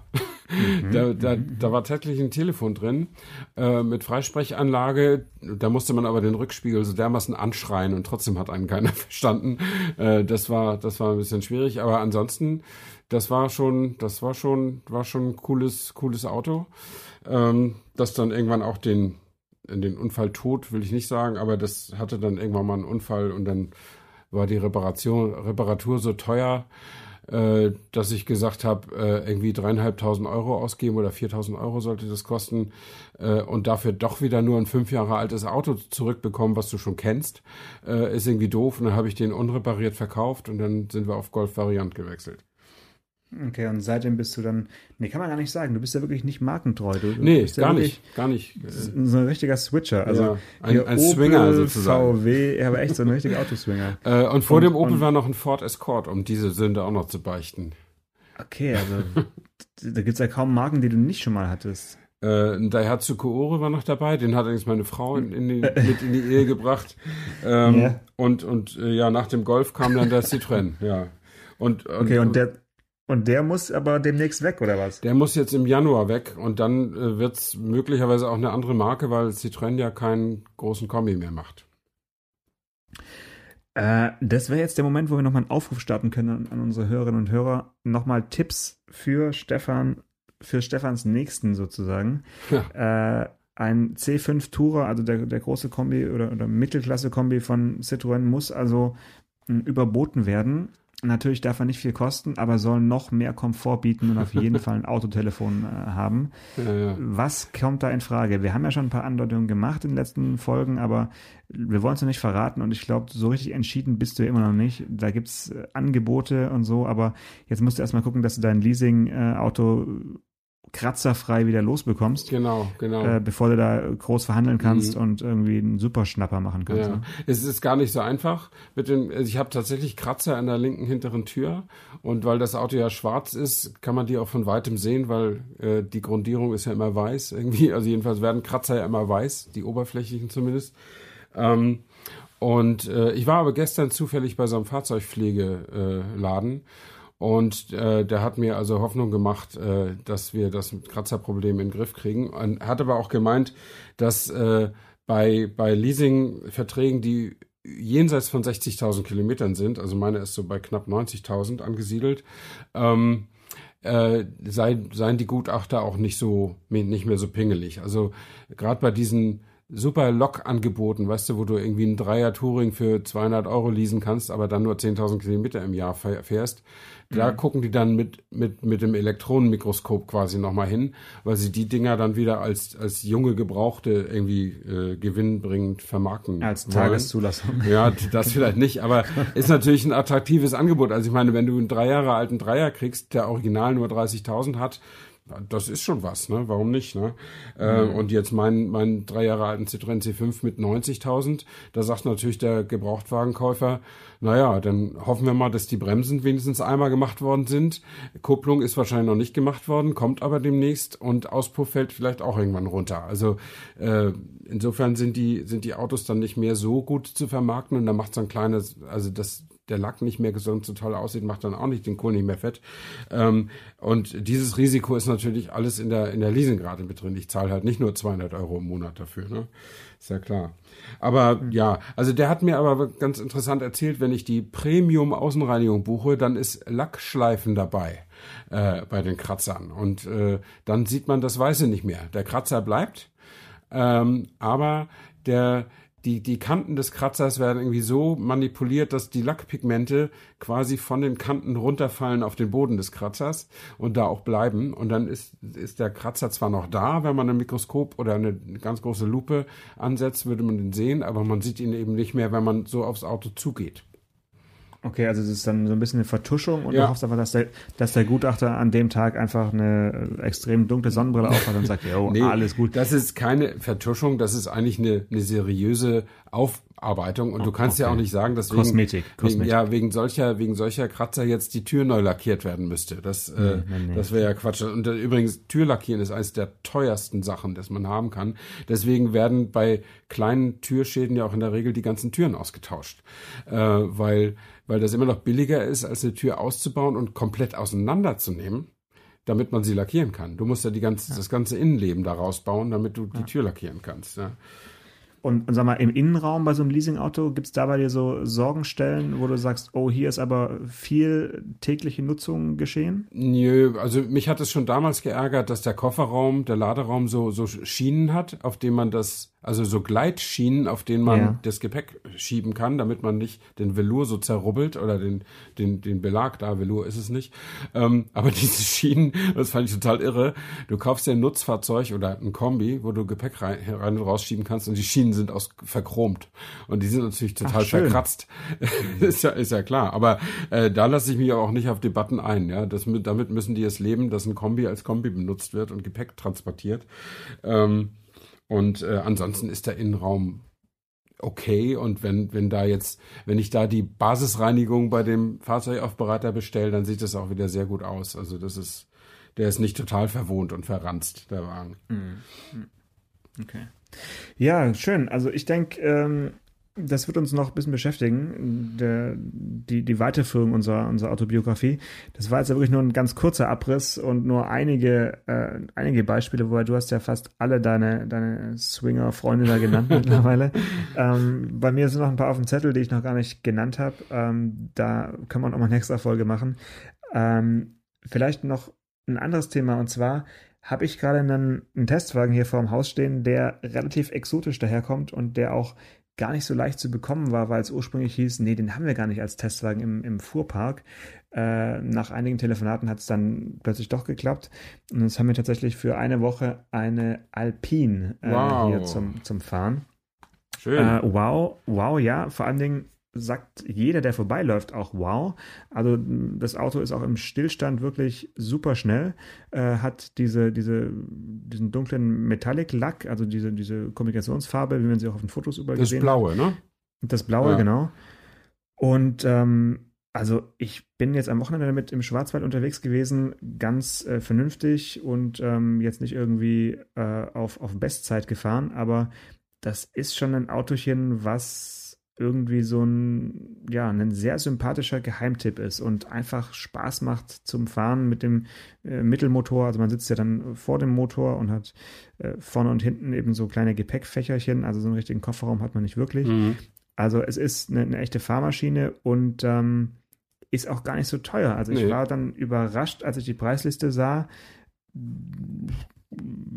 Mhm. Da, da, da war tatsächlich ein Telefon drin äh, mit Freisprechanlage. Da musste man aber den Rückspiegel so dermaßen anschreien und trotzdem hat einen keiner verstanden. Äh, das war, das war ein bisschen schwierig. Aber ansonsten, das war schon, das war schon, war schon ein cooles, cooles Auto. Ähm, das dann irgendwann auch den, den Unfall tot, will ich nicht sagen, aber das hatte dann irgendwann mal einen Unfall und dann war die Reparation, Reparatur so teuer, äh, dass ich gesagt habe, äh, irgendwie dreieinhalbtausend Euro ausgeben oder viertausend Euro sollte das kosten äh, und dafür doch wieder nur ein fünf Jahre altes Auto zurückbekommen, was du schon kennst, äh, ist irgendwie doof. Und dann habe ich den unrepariert verkauft und dann sind wir auf Golf Variant gewechselt. Okay, und seitdem bist du dann, nee, kann man gar nicht sagen, du bist ja wirklich nicht markentreu. Du, du nee, ja gar nicht, gar nicht. So ein richtiger Switcher, also ja, ein, ein Swinger sozusagen. VW, ja, aber echt so ein richtiger Autoswinger. Äh, und vor und, dem Opel war noch ein Ford Escort, um diese Sünde auch noch zu beichten. Okay, also da gibt es ja kaum Marken, die du nicht schon mal hattest. Äh, ein Daihatsu Koore war noch dabei, den hat allerdings meine Frau in, in die, mit in die Ehe gebracht. Ähm, yeah. Und, und äh, ja, nach dem Golf kam dann der Citroën, ja. Und, und, okay, und der, und der muss aber demnächst weg, oder was? Der muss jetzt im Januar weg und dann äh, wird es möglicherweise auch eine andere Marke, weil Citroën ja keinen großen Kombi mehr macht. Äh, das wäre jetzt der Moment, wo wir nochmal einen Aufruf starten können an, an unsere Hörerinnen und Hörer. Nochmal Tipps für Stefan, für Stefans Nächsten sozusagen. Ja. Äh, ein C5 Tourer, also der, der große Kombi oder, oder Mittelklasse-Kombi von Citroën, muss also überboten werden. Natürlich darf er nicht viel kosten, aber soll noch mehr Komfort bieten und auf jeden Fall ein Autotelefon äh, haben. Ja, ja. Was kommt da in Frage? Wir haben ja schon ein paar Andeutungen gemacht in den letzten Folgen, aber wir wollen es noch nicht verraten und ich glaube, so richtig entschieden bist du immer noch nicht. Da gibt's äh, Angebote und so, aber jetzt musst du erstmal gucken, dass du dein Leasing-Auto äh, kratzerfrei wieder losbekommst. Genau, genau. Äh, bevor du da groß verhandeln kannst mhm. und irgendwie einen Superschnapper machen kannst. Ja. Ne? Es ist gar nicht so einfach. Mit dem, also ich habe tatsächlich Kratzer an der linken hinteren Tür und weil das Auto ja schwarz ist, kann man die auch von weitem sehen, weil äh, die Grundierung ist ja immer weiß irgendwie. Also jedenfalls werden Kratzer ja immer weiß, die oberflächlichen zumindest. Ähm, und äh, ich war aber gestern zufällig bei so einem Fahrzeugpflegeladen. Und äh, der hat mir also Hoffnung gemacht, äh, dass wir das Kratzerproblem in den Griff kriegen. Und hat aber auch gemeint, dass äh, bei, bei Leasingverträgen, die jenseits von 60.000 Kilometern sind, also meine ist so bei knapp 90.000 angesiedelt, ähm, äh, sei, seien die Gutachter auch nicht so nicht mehr so pingelig. Also gerade bei diesen super Lok-Angeboten, weißt du, wo du irgendwie ein Dreier-Touring für 200 Euro leasen kannst, aber dann nur 10.000 Kilometer im Jahr fährst. Da mhm. gucken die dann mit, mit, mit dem Elektronenmikroskop quasi nochmal hin, weil sie die Dinger dann wieder als, als junge Gebrauchte irgendwie äh, gewinnbringend vermarkten. Als Tageszulassung. Ja, das vielleicht nicht, aber ist natürlich ein attraktives Angebot. Also ich meine, wenn du einen drei Jahre alten Dreier kriegst, der original nur 30.000 hat, das ist schon was, ne? Warum nicht, ne? Äh, mhm. und jetzt mein, mein drei Jahre alten Citroën C5 mit 90.000, da sagt natürlich der Gebrauchtwagenkäufer, naja, dann hoffen wir mal, dass die Bremsen wenigstens einmal gemacht worden sind. Kupplung ist wahrscheinlich noch nicht gemacht worden, kommt aber demnächst und Auspuff fällt vielleicht auch irgendwann runter. Also äh, insofern sind die, sind die Autos dann nicht mehr so gut zu vermarkten und da macht so ein kleines, also das der Lack nicht mehr gesund so toll aussieht, macht dann auch nicht den Kohl nicht mehr fett. Ähm, und dieses Risiko ist natürlich alles in der, in der Leasingrate mit drin. Ich zahle halt nicht nur 200 Euro im Monat dafür, ne? Ist ja klar. Aber mhm. ja, also der hat mir aber ganz interessant erzählt, wenn ich die Premium Außenreinigung buche, dann ist Lackschleifen dabei äh, bei den Kratzern. Und äh, dann sieht man das Weiße nicht mehr. Der Kratzer bleibt, ähm, aber der die, die Kanten des Kratzers werden irgendwie so manipuliert, dass die Lackpigmente quasi von den Kanten runterfallen auf den Boden des Kratzers und da auch bleiben. Und dann ist, ist der Kratzer zwar noch da, wenn man ein Mikroskop oder eine ganz große Lupe ansetzt, würde man den sehen, aber man sieht ihn eben nicht mehr, wenn man so aufs Auto zugeht. Okay, also es ist dann so ein bisschen eine Vertuschung und ja. du hoffst einfach, dass der, dass der Gutachter an dem Tag einfach eine äh, extrem dunkle Sonnenbrille aufhat und sagt, jo, nee, alles gut. Das ist keine Vertuschung, das ist eigentlich eine, eine seriöse Aufarbeitung und du kannst ja auch nicht sagen, dass wegen, Kosmetik, wegen, ja wegen solcher wegen solcher Kratzer jetzt die Tür neu lackiert werden müsste. Das äh, nee, nee. das wäre ja Quatsch. Und äh, übrigens Türlackieren ist eines der teuersten Sachen, das man haben kann. Deswegen werden bei kleinen Türschäden ja auch in der Regel die ganzen Türen ausgetauscht, äh, weil weil das immer noch billiger ist, als eine Tür auszubauen und komplett auseinanderzunehmen damit man sie lackieren kann. Du musst ja, die ganze, das ganze Innenleben da rausbauen, damit du die Tür lackieren kannst. Ja. Und, und sag mal, im Innenraum bei so einem Leasingauto, gibt es da bei dir so Sorgenstellen, wo du sagst, oh, hier ist aber viel tägliche Nutzung geschehen? Nö, also mich hat es schon damals geärgert, dass der Kofferraum, der Laderaum so, so Schienen hat, auf denen man das, also so Gleitschienen, auf denen man Ja. das Gepäck schieben kann, damit man nicht den Velour so zerrubbelt oder den, den, den Belag da, Velour ist es nicht. Ähm, aber diese Schienen, das fand ich total irre. Du kaufst dir ein Nutzfahrzeug oder ein Kombi, wo du Gepäck rein, rein und rausschieben kannst und die Schienen sind aus verchromt. Und die sind natürlich total Ach, verkratzt. ist, ja, ist ja klar. Aber äh, da lasse ich mich auch nicht auf Debatten ein. Ja? Das, damit müssen die es leben, dass ein Kombi als Kombi benutzt wird und Gepäck transportiert. Ähm, und äh, ansonsten ist der Innenraum okay. Und wenn, wenn da jetzt, wenn ich da die Basisreinigung bei dem Fahrzeugaufbereiter bestelle, dann sieht das auch wieder sehr gut aus. Also das ist, der ist nicht total verwohnt und verranzt, der Wagen. Okay. Ja, schön. Also ich denke, ähm, das wird uns noch ein bisschen beschäftigen, der, die, die Weiterführung unserer, unserer Autobiografie. Das war jetzt ja wirklich nur ein ganz kurzer Abriss und nur einige, äh, einige Beispiele, wobei du hast ja fast alle deine, deine Swinger-Freunde da genannt mittlerweile. Ähm, bei mir sind noch ein paar auf dem Zettel, die ich noch gar nicht genannt habe. Ähm, da kann man auch mal eine extra Folge machen. Ähm, vielleicht noch ein anderes Thema und zwar habe ich gerade einen, einen Testwagen hier vor dem Haus stehen, der relativ exotisch daherkommt und der auch gar nicht so leicht zu bekommen war, weil es ursprünglich hieß, nee, den haben wir gar nicht als Testwagen im, im Fuhrpark. Äh, nach einigen Telefonaten hat es dann plötzlich doch geklappt. Und jetzt haben wir tatsächlich für eine Woche eine Alpine äh, Wow. hier zum, zum Fahren. Schön. Äh, wow, wow, ja. Vor allen Dingen sagt jeder, der vorbeiläuft, auch wow. Also das Auto ist auch im Stillstand wirklich super schnell, äh, hat diese, diese, diesen dunklen Metallic-Lack, also diese, diese Kommunikationsfarbe, wie man sie auch auf den Fotos überall das Blaue, ne? hat. Das Blaue, Ja. genau. Und ähm, also ich bin jetzt am Wochenende damit im Schwarzwald unterwegs gewesen, ganz äh, vernünftig und ähm, jetzt nicht irgendwie äh, auf, auf Bestzeit gefahren, aber das ist schon ein Autochen, was irgendwie so ein, ja, ein sehr sympathischer Geheimtipp ist und einfach Spaß macht zum Fahren mit dem äh, Mittelmotor. Also man sitzt ja dann vor dem Motor und hat äh, vorne und hinten eben so kleine Gepäckfächerchen. Also so einen richtigen Kofferraum hat man nicht wirklich. Mhm. Also es ist eine, eine echte Fahrmaschine und ähm, ist auch gar nicht so teuer. Also ich Nee. war dann überrascht, als ich die Preisliste sah.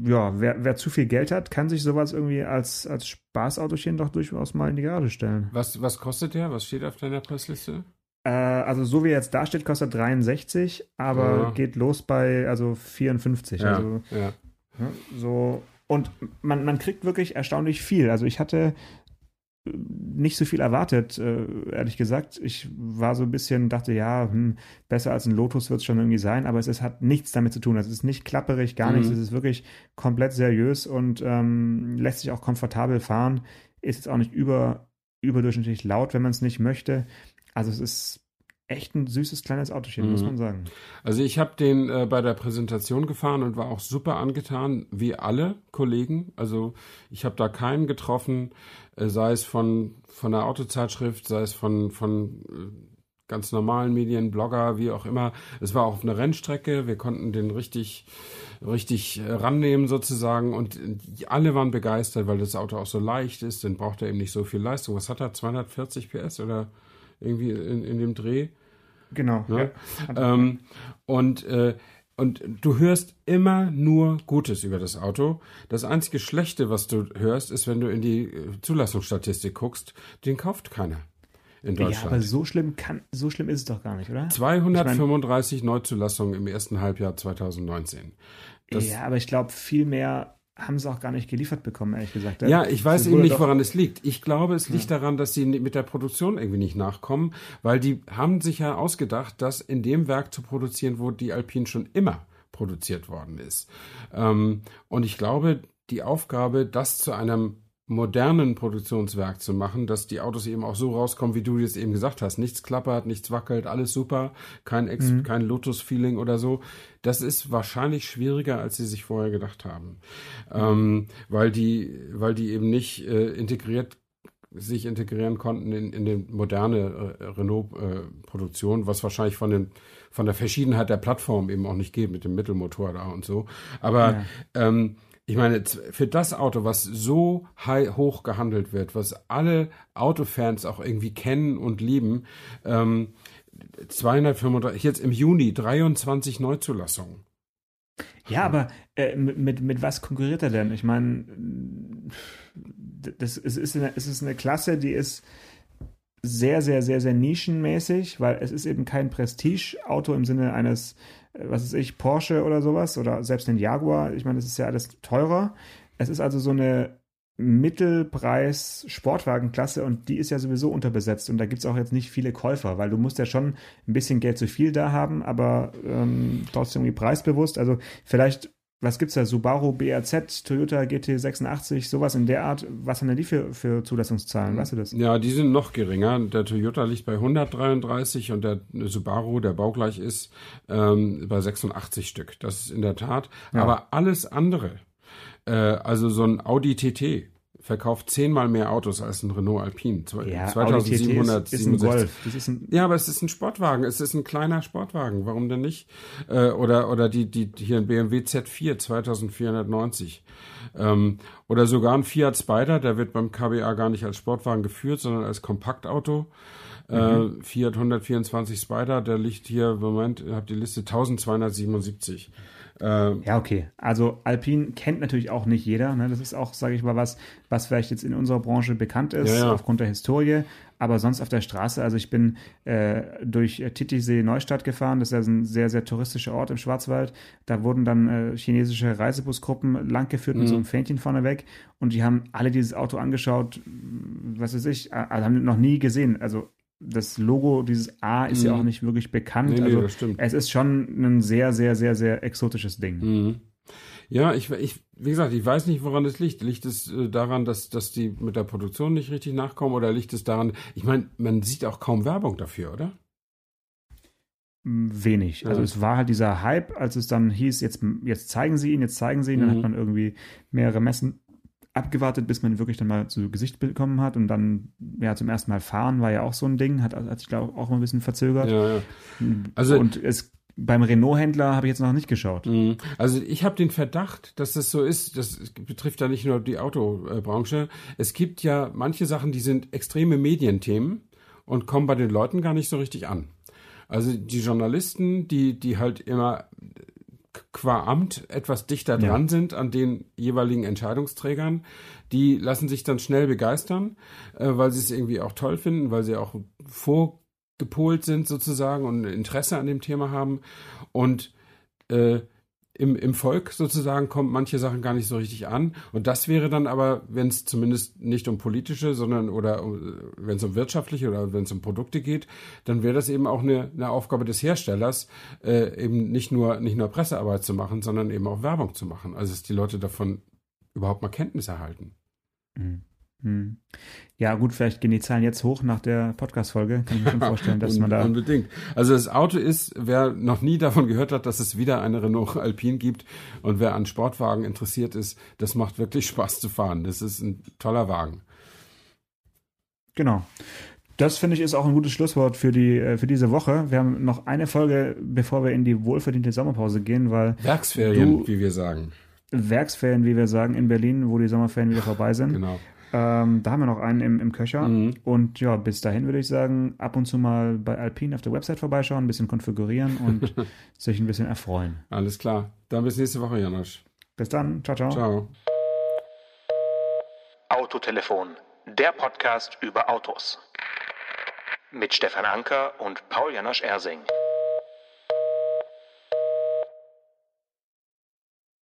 Ja, wer, wer zu viel Geld hat, kann sich sowas irgendwie als, als Spaßautochen doch durchaus mal in die Garage stellen. Was, was kostet der? Was steht auf deiner Preisliste? Äh, also so wie er jetzt da steht, kostet 63, aber Ja. geht los bei also 54. Also ja. Ne, So, und man, man kriegt wirklich erstaunlich viel. Also ich hatte nicht so viel erwartet, äh, ehrlich gesagt. Ich war so ein bisschen, dachte, ja, hm, besser als ein Lotus wird es schon irgendwie sein, aber es ist, hat nichts damit zu tun. Also es ist nicht klapperig, gar Mhm. nichts. Es ist wirklich komplett seriös und ähm, lässt sich auch komfortabel fahren. Ist jetzt auch nicht über, überdurchschnittlich laut, wenn man es nicht möchte. Also es ist echt ein süßes kleines Autochen, muss Mhm. man sagen. Also ich habe den äh, bei der Präsentation gefahren und war auch super angetan, wie alle Kollegen. Also ich habe da keinen getroffen, äh, sei es von, von der Autozeitschrift, sei es von, von äh, ganz normalen Medien, Blogger, wie auch immer. Es war auch auf einer Rennstrecke, wir konnten den richtig, richtig äh, rannehmen sozusagen und äh, alle waren begeistert, weil das Auto auch so leicht ist, dann braucht er eben nicht so viel Leistung. Was hat er, 240 PS oder irgendwie in, in dem Dreh? Genau. Ne? Ja. Ähm, und, äh, und du hörst immer nur Gutes über das Auto. Das einzige Schlechte, was du hörst, ist, wenn du in die äh, Zulassungsstatistik guckst, den kauft keiner in Ja, aber Deutschland. so schlimm kann, so schlimm ist es doch gar nicht, oder? 235 Neuzulassungen im ersten Halbjahr 2019. Das, ja, aber ich glaube, viel mehr haben sie auch gar nicht geliefert bekommen, ehrlich gesagt. Ja, ich weiß eben nicht, woran es liegt. Ich glaube, es liegt daran, dass sie mit der Produktion irgendwie nicht nachkommen, weil die haben sich ja ausgedacht, das in dem Werk zu produzieren, wo die Alpine schon immer produziert worden ist. Ähm, und ich glaube, die Aufgabe, das zu einem modernen Produktionswerk zu machen, dass die Autos eben auch so rauskommen, wie du jetzt eben gesagt hast. Nichts klappert, nichts wackelt, alles super, kein, Ex mhm. kein Lotus-Feeling oder so. Das ist wahrscheinlich schwieriger, als sie sich vorher gedacht haben. Mhm. Ähm, weil die, weil die eben nicht äh, integriert sich integrieren konnten in, in die moderne äh, Renault-Produktion, äh, was wahrscheinlich von, den, von der Verschiedenheit der Plattform eben auch nicht geht, mit dem Mittelmotor da und so. Aber ja. ähm, ich meine, für das Auto, was so high, hoch gehandelt wird, was alle Autofans auch irgendwie kennen und lieben, ähm, 235, jetzt im Juni 23 Neuzulassungen. Ja, aber äh, mit, mit was konkurriert er denn? Ich meine, das, es, ist eine, es ist eine Klasse, die ist sehr, sehr, sehr, sehr nischenmäßig, weil es ist eben kein Prestige-Auto im Sinne eines, was weiß ich, Porsche oder sowas oder selbst ein Jaguar. Ich meine, das ist ja alles teurer. Es ist also so eine Mittelpreis-Sportwagenklasse und die ist ja sowieso unterbesetzt und da gibt es auch jetzt nicht viele Käufer, weil du musst ja schon ein bisschen Geld zu viel da haben, aber ähm, trotzdem irgendwie preisbewusst. Also vielleicht was gibt's da? Subaru BRZ, Toyota GT86, sowas in der Art. Was haben denn die für, für Zulassungszahlen? Weißt du das? Ja, die sind noch geringer. Der Toyota liegt bei 133 und der Subaru, der baugleich ist, ähm, bei 86 Stück. Das ist in der Tat. Ja. Aber alles andere, äh, also so ein Audi TT, verkauft zehnmal mehr Autos als ein Renault Alpine. Ja, 2700. Ist, ein Golf. Ist ein ja, aber es ist ein Sportwagen. Es ist ein kleiner Sportwagen. Warum denn nicht? Äh, oder oder die die hier ein BMW Z4 2490. Ähm, oder sogar ein Fiat Spider. Der wird beim KBA gar nicht als Sportwagen geführt, sondern als Kompaktauto. Äh, mhm. Äh, Fiat 124 Spider, der liegt hier, Moment, ihr habt die Liste 1277. Äh, ja, okay. Also Alpine kennt natürlich auch nicht jeder. Ne? Das ist auch, sage ich mal, was, was vielleicht jetzt in unserer Branche bekannt ist, ja, ja. aufgrund der Historie. Aber sonst auf der Straße, also ich bin äh, durch Titisee Neustadt gefahren. Das ist ja ein sehr, sehr touristischer Ort im Schwarzwald. Da wurden dann äh, chinesische Reisebusgruppen langgeführt mhm. mit so einem Fähnchen vorneweg. Und die haben alle dieses Auto angeschaut, was weiß ich, also haben noch nie gesehen. Also das Logo, dieses A, ist mhm. ja auch nicht wirklich bekannt. Nee, nee, also es ist schon ein sehr, sehr, sehr, sehr exotisches Ding. Mhm. Ja, ich, ich, wie gesagt, ich weiß nicht, woran es liegt. Liegt es äh, daran, dass, dass die mit der Produktion nicht richtig nachkommen oder liegt es daran, ich meine, man sieht auch kaum Werbung dafür, oder? Wenig. Also ja. es war halt dieser Hype, als es dann hieß, jetzt, jetzt zeigen sie ihn, jetzt zeigen sie ihn, mhm. dann hat man irgendwie mehrere Messen abgewartet, bis man wirklich dann mal zu Gesicht bekommen hat und dann ja zum ersten Mal fahren war ja auch so ein Ding, hat, hat sich glaube auch mal ein bisschen verzögert. Ja, ja. Also und es beim Renault-Händler habe ich jetzt noch nicht geschaut. Mhm. Also ich habe den Verdacht, dass das so ist. Das betrifft ja nicht nur die Autobranche. Es gibt ja manche Sachen, die sind extreme Medienthemen und kommen bei den Leuten gar nicht so richtig an. Also die Journalisten, die die halt immer qua Amt etwas dichter dran ja. sind an den jeweiligen Entscheidungsträgern, die lassen sich dann schnell begeistern, äh, weil sie es irgendwie auch toll finden, weil sie auch vorgepolt sind sozusagen und Interesse an dem Thema haben. Und äh, im, im Volk sozusagen kommt manche Sachen gar nicht so richtig an. Und das wäre dann aber, wenn es zumindest nicht um politische, sondern oder wenn es um wirtschaftliche oder wenn es um Produkte geht, dann wäre das eben auch eine, eine Aufgabe des Herstellers, äh, eben nicht nur, nicht nur Pressearbeit zu machen, sondern eben auch Werbung zu machen. Also dass die Leute davon überhaupt mal Kenntnis erhalten. Mhm. Hm. Ja, gut, vielleicht gehen die Zahlen jetzt hoch nach der Podcast-Folge. Kann ich mir schon vorstellen, dass man da. Unbedingt. Also das Auto ist, wer noch nie davon gehört hat, dass es wieder eine Renault Alpine gibt und wer an Sportwagen interessiert ist, das macht wirklich Spaß zu fahren. Das ist ein toller Wagen. Genau. Das finde ich ist auch ein gutes Schlusswort für die äh, für diese Woche. Wir haben noch eine Folge, bevor wir in die wohlverdiente Sommerpause gehen, weil Werksferien, du, wie wir sagen. Werksferien, wie wir sagen, in Berlin, wo die Sommerferien wieder vorbei sind. Genau. Ähm, da haben wir noch einen im, im Köcher. Mhm. Und ja, bis dahin würde ich sagen, ab und zu mal bei Alpine auf der Website vorbeischauen, ein bisschen konfigurieren und sich ein bisschen erfreuen. Alles klar. Dann bis nächste Woche, Janosch. Bis dann. Ciao, ciao. Ciao. Autotelefon, der Podcast über Autos. Mit Stefan Anker und Paul Janosch Ersing.